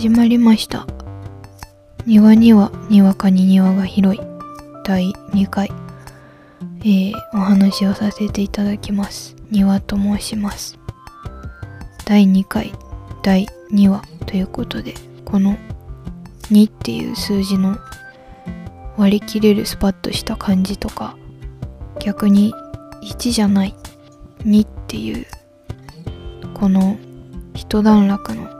始まりました。庭にはにわかに庭が広い。第2回。えー、お話をさせていただきます。庭と申します。第2回。第2話。ということでこの2っていう数字の割り切れるスパッとした感じとか逆に1じゃない。2っていうこの一段落の「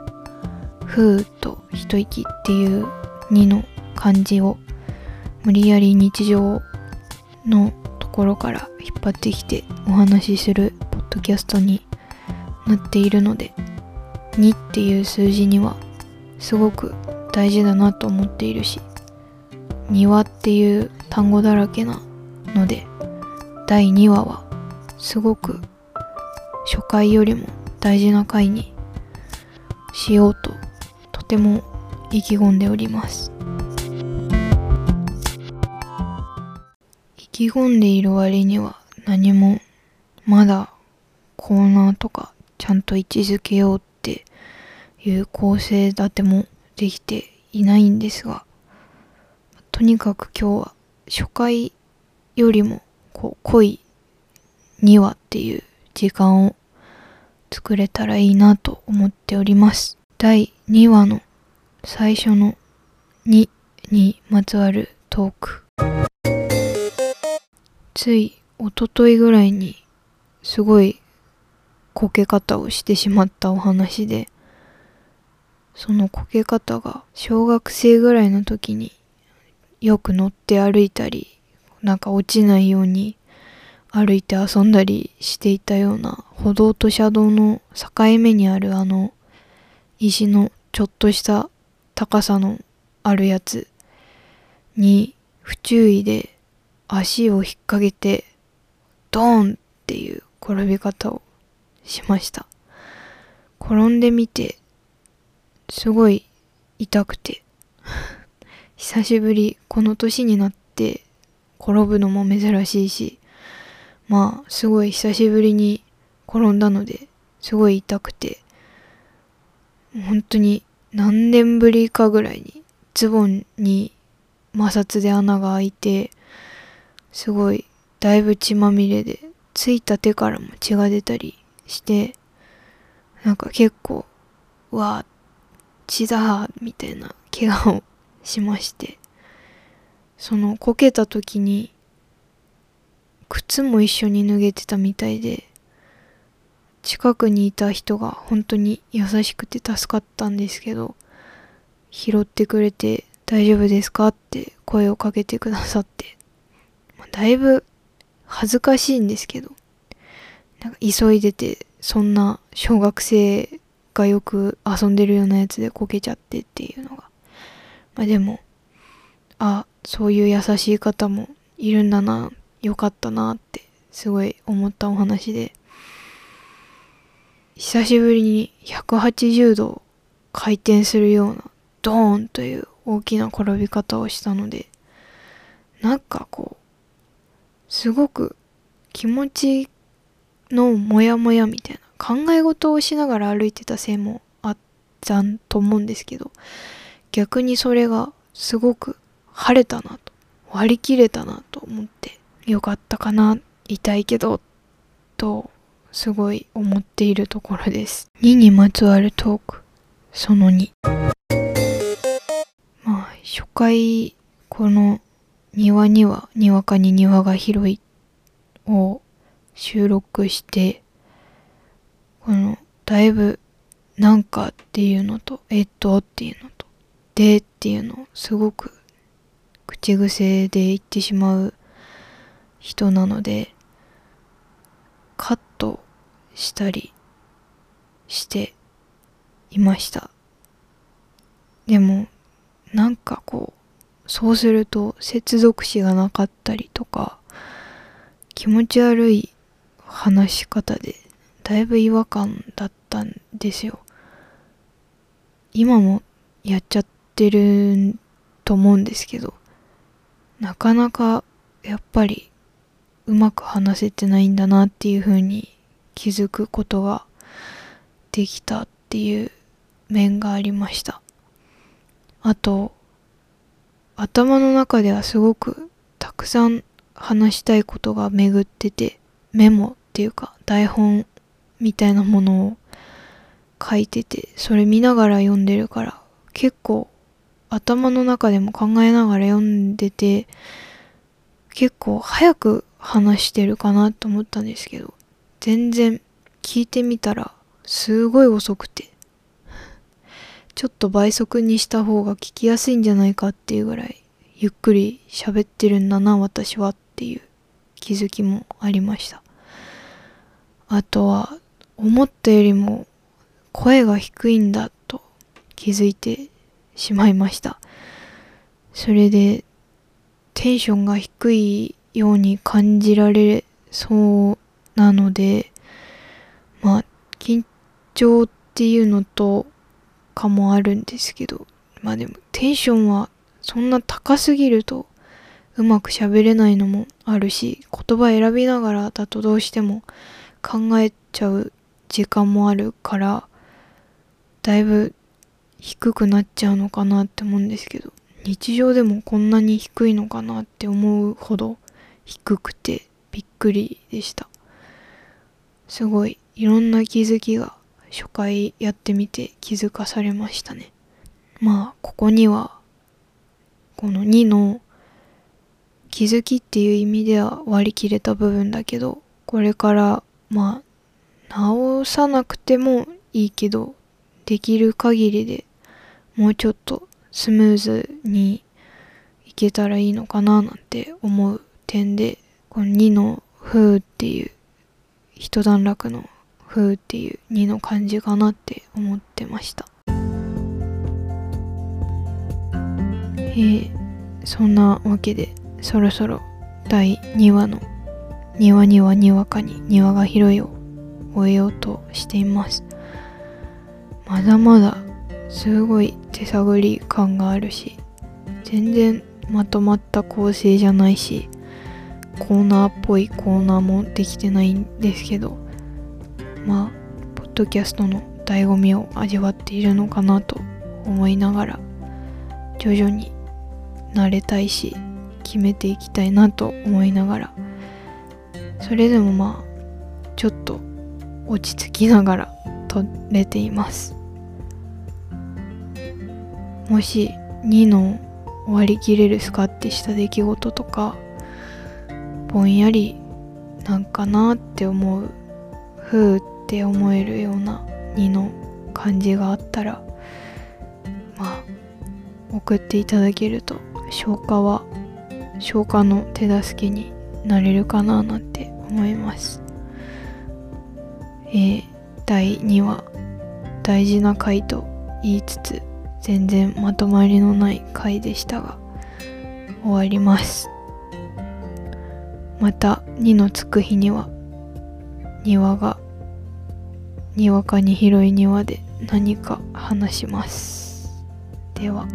ふー」と「一息」っていう2の漢字を無理やり日常のところから引っ張ってきてお話しするポッドキャストになっているので2っていう数字にはすごく大事だなと思っているし庭っていう単語だらけなので第2話はすごく初回よりも大事な回にしようとても意気込んでおります。意気込んでいる割には何もまだコーナーとかちゃんと位置づけようっていう構成立てもできていないんですがとにかく今日は初回よりもこう濃い2話っていう時間を作れたらいいなと思っております。第2話の最初の2にまつわるトーク。つい一昨日ぐらいにすごいこけ方をしてしまったお話でそのこけ方が小学生ぐらいの時によく乗って歩いたりなんか落ちないように歩いて遊んだりしていたような歩道と車道の境目にあるあの石のちょっとした高さのあるやつに不注意で足を引っ掛けてドーンっていう転び方をしました。転んでみてすごい痛くて久しぶりこの年になって転ぶのも珍しいしまあすごい久しぶりに転んだのですごい痛くて本当に何年ぶりかぐらいにズボンに摩擦で穴が開いてすごいだいぶ血まみれでついた手からも血が出たりしてなんか結構うわ血だみたいな怪我をしましてそのこけた時に靴も一緒に脱げてたみたいで近くにいた人が本当に優しくて助かったんですけど拾ってくれて大丈夫ですか？って声をかけてくださって、まあ、だいぶ恥ずかしいんですけどなんか急いでてそんな小学生がよく遊んでるようなやつでこけちゃってっていうのが。まあでもあそういう優しい方もいるんだなよかったなってすごい思ったお話で。久しぶりに180度回転するようなドーンという大きな転び方をしたのでなんかこうすごく気持ちのモヤモヤみたいな考え事をしながら歩いてたせいもあったと思うんですけど逆にそれがすごく晴れたなと割り切れたなと思ってよかったかな痛いけどとすごい思っているところです。2にまつわるトーク。その2まあ初回この庭にはにわかに庭が広いを収録してこのだいぶなんかっていうのとえっとっていうのとでっていうのをすごく口癖で言ってしまう人なのでしたりしていました。でもなんかこうそうすると接続詞がなかったりとか気持ち悪い話し方でだいぶ違和感だったんですよ。今もやっちゃってると思うんですけどなかなかやっぱりうまく話せてないんだなっていう風に気づくことができたっていう面がありました。あと頭の中ではすごくたくさん話したいことが巡っててメモっていうか台本みたいなものを書いててそれ見ながら読んでるから結構頭の中でも考えながら読んでて結構早く話してるかなと思ったんですけど全然聞いてみたらすごい遅くて。ちょっと倍速にした方が聞きやすいんじゃないかっていうぐらいゆっくり喋ってるんだな私はっていう気づきもありました。あとは思ったよりも声が低いんだと気づいてしまいました。それでテンションが低いように感じられそうなのでまあ緊張っていうのとかもあるんですけどまあでもテンションはそんな高すぎるとうまく喋れないのもあるし言葉選びながらだとどうしても考えちゃう時間もあるからだいぶ低くなっちゃうのかなって思うんですけど日常でもこんなに低いのかなって思うほど低くてびっくりでした。すごいいろんな気づきが初回やってみて気づかされましたね。まあここにはこの2の気づきっていう意味では割り切れた部分だけどこれからまあ直さなくてもいいけどできる限りでもうちょっとスムーズにいけたらいいのかななんて思う点でこの2の「風」っていう一段落の「風」っていう2の感じかなって思ってました。えー、そんなわけでそろそろ第2話の「庭にはにわかに庭が広い」を終えようとしています。まだまだすごい手探り感があるし全然まとまった構成じゃないしコーナーっぽいコーナーもできてないんですけどまあポッドキャストの醍醐味を味わっているのかなと思いながら徐々に慣れたいし決めていきたいなと思いながらそれでもまあちょっと落ち着きながら撮れています。もし2の割り切れるスカッてした出来事とかぼんやりなんかなって思うふうって思えるような2の感じがあったらまあ送っていただけると消化は消化の手助けになれるかななんて思います。えー、第2話大事な回と言いつつ全然まとまりのない回でしたが終わります。また2のつく日には庭がにわかに広い庭で何か話します。では。